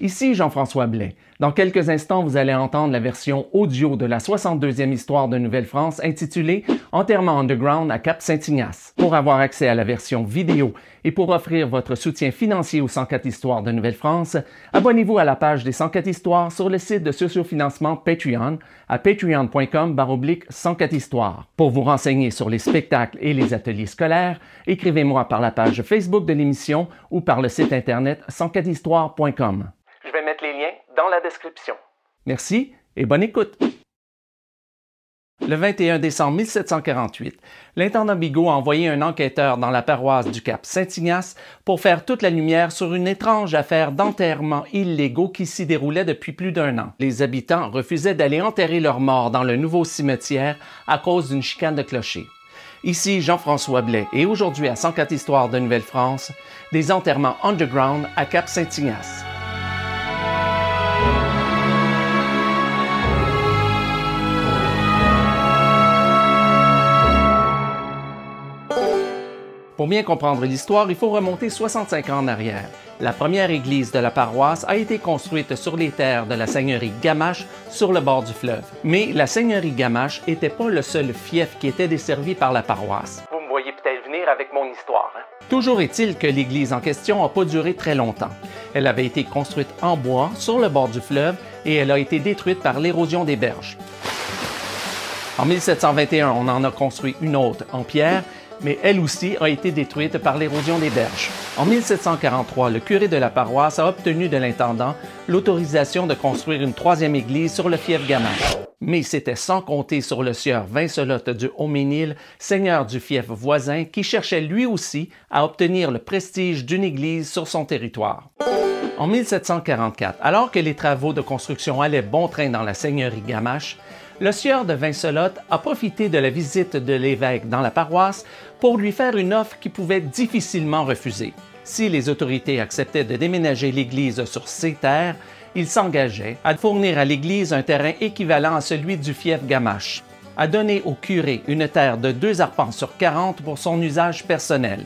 Ici Jean-François Blais. Dans quelques instants, vous allez entendre la version audio de la 62e histoire de Nouvelle-France intitulée Enterrement Underground à Cap-Saint-Ignace. Pour avoir accès à la version vidéo et pour offrir votre soutien financier aux 104 histoires de Nouvelle-France, abonnez-vous à la page des 104 histoires sur le site de sociofinancement Patreon à patreon.com baroblique 104 histoires. Pour vous renseigner sur les spectacles et les ateliers scolaires, écrivez-moi par la page Facebook de l'émission ou par le site internet 104histoire.com. Je vais mettre les liens dans la description. Merci et bonne écoute. Le 21 décembre 1748, l'intendant Bigot a envoyé un enquêteur dans la paroisse du Cap Saint-Ignace pour faire toute la lumière sur une étrange affaire d'enterrement illégaux qui s'y déroulait depuis plus d'un an. Les habitants refusaient d'aller enterrer leurs morts dans le nouveau cimetière à cause d'une chicane de clocher. Ici Jean-François Blais et aujourd'hui à 104 Histoires de Nouvelle-France, des enterrements underground à Cap Saint-Ignace. Pour bien comprendre l'histoire, il faut remonter 65 ans en arrière. La première église de la paroisse a été construite sur les terres de la seigneurie Gamache sur le bord du fleuve. Mais la seigneurie Gamache n'était pas le seul fief qui était desservi par la paroisse. Vous me voyez peut-être venir avec mon histoire. Hein? Toujours est-il que l'église en question n'a pas duré très longtemps. Elle avait été construite en bois sur le bord du fleuve et elle a été détruite par l'érosion des berges. En 1721, on en a construit une autre en pierre mais elle aussi a été détruite par l'érosion des berges. En 1743, le curé de la paroisse a obtenu de l'intendant l'autorisation de construire une troisième église sur le fief Gamache. Mais c'était sans compter sur le sieur Vincelotte du Haut-Ménil, seigneur du fief voisin, qui cherchait lui aussi à obtenir le prestige d'une église sur son territoire. En 1744, alors que les travaux de construction allaient bon train dans la seigneurie Gamache, le sieur de Vincelotte a profité de la visite de l'évêque dans la paroisse pour lui faire une offre qu'il pouvait difficilement refuser. Si les autorités acceptaient de déménager l'Église sur ses terres, il s'engageait à fournir à l'Église un terrain équivalent à celui du fief Gamache, à donner au curé une terre de deux arpents sur 40 pour son usage personnel,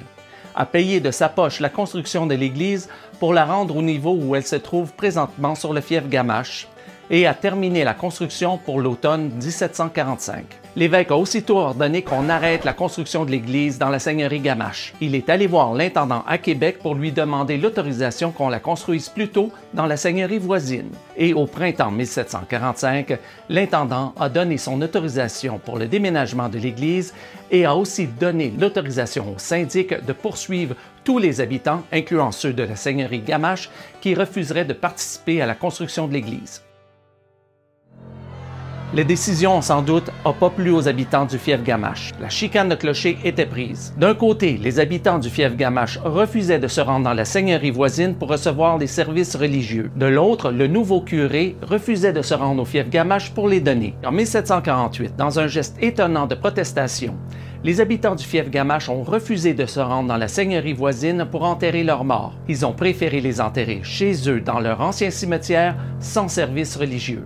à payer de sa poche la construction de l'Église pour la rendre au niveau où elle se trouve présentement sur le fief Gamache, et a terminé la construction pour l'automne 1745. L'évêque a aussitôt ordonné qu'on arrête la construction de l'église dans la seigneurie Gamache. Il est allé voir l'intendant à Québec pour lui demander l'autorisation qu'on la construise plus tôt dans la seigneurie voisine. Et au printemps 1745, l'intendant a donné son autorisation pour le déménagement de l'église et a aussi donné l'autorisation au syndic de poursuivre tous les habitants, incluant ceux de la seigneurie Gamache, qui refuseraient de participer à la construction de l'église. Les décisions, sans doute, n'ont pas plu aux habitants du fief Gamache. La chicane de clocher était prise. D'un côté, les habitants du fief Gamache refusaient de se rendre dans la seigneurie voisine pour recevoir des services religieux. De l'autre, le nouveau curé refusait de se rendre au fief Gamache pour les donner. En 1748, dans un geste étonnant de protestation, les habitants du fief Gamache ont refusé de se rendre dans la seigneurie voisine pour enterrer leurs morts. Ils ont préféré les enterrer chez eux dans leur ancien cimetière sans service religieux.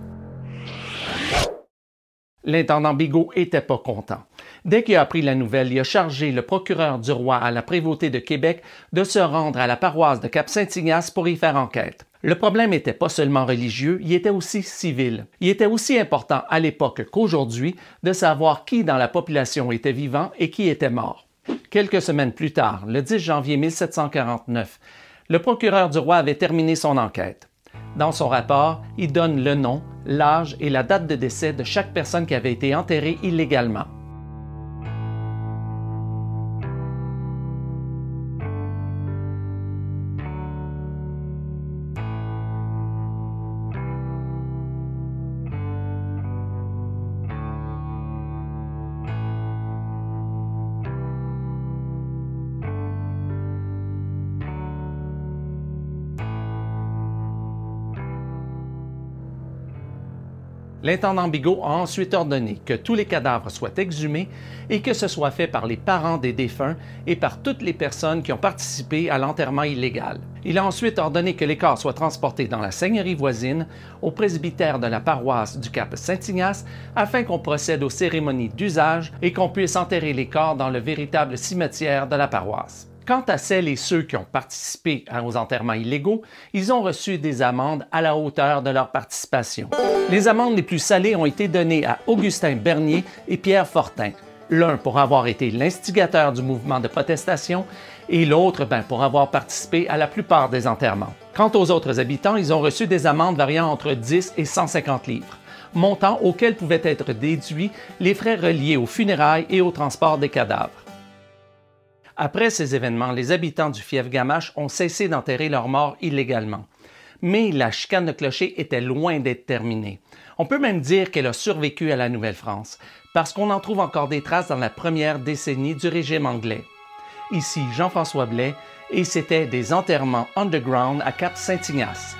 L'intendant Bigot était pas content. Dès qu'il a appris la nouvelle, il a chargé le procureur du roi à la prévôté de Québec de se rendre à la paroisse de Cap-Saint-Ignace pour y faire enquête. Le problème n'était pas seulement religieux, il était aussi civil. Il était aussi important à l'époque qu'aujourd'hui de savoir qui dans la population était vivant et qui était mort. Quelques semaines plus tard, le 10 janvier 1749, le procureur du roi avait terminé son enquête. Dans son rapport, il donne le nom, l'âge et la date de décès de chaque personne qui avait été enterrée illégalement. L'intendant Bigot a ensuite ordonné que tous les cadavres soient exhumés et que ce soit fait par les parents des défunts et par toutes les personnes qui ont participé à l'enterrement illégal. Il a ensuite ordonné que les corps soient transportés dans la seigneurie voisine, au presbytère de la paroisse du Cap Saint-Ignace, afin qu'on procède aux cérémonies d'usage et qu'on puisse enterrer les corps dans le véritable cimetière de la paroisse. Quant à celles et ceux qui ont participé aux enterrements illégaux, ils ont reçu des amendes à la hauteur de leur participation. Les amendes les plus salées ont été données à Augustin Bernier et Pierre Fortin, l'un pour avoir été l'instigateur du mouvement de protestation et l'autre ben, pour avoir participé à la plupart des enterrements. Quant aux autres habitants, ils ont reçu des amendes variant entre 10 et 150 livres, montant auquel pouvaient être déduits les frais reliés aux funérailles et au transport des cadavres. Après ces événements, les habitants du fief Gamache ont cessé d'enterrer leurs morts illégalement. Mais la chicane de clocher était loin d'être terminée. On peut même dire qu'elle a survécu à la Nouvelle-France, parce qu'on en trouve encore des traces dans la première décennie du régime anglais. Ici Jean-François Blais, et c'était des enterrements underground à Cap Saint-Ignace.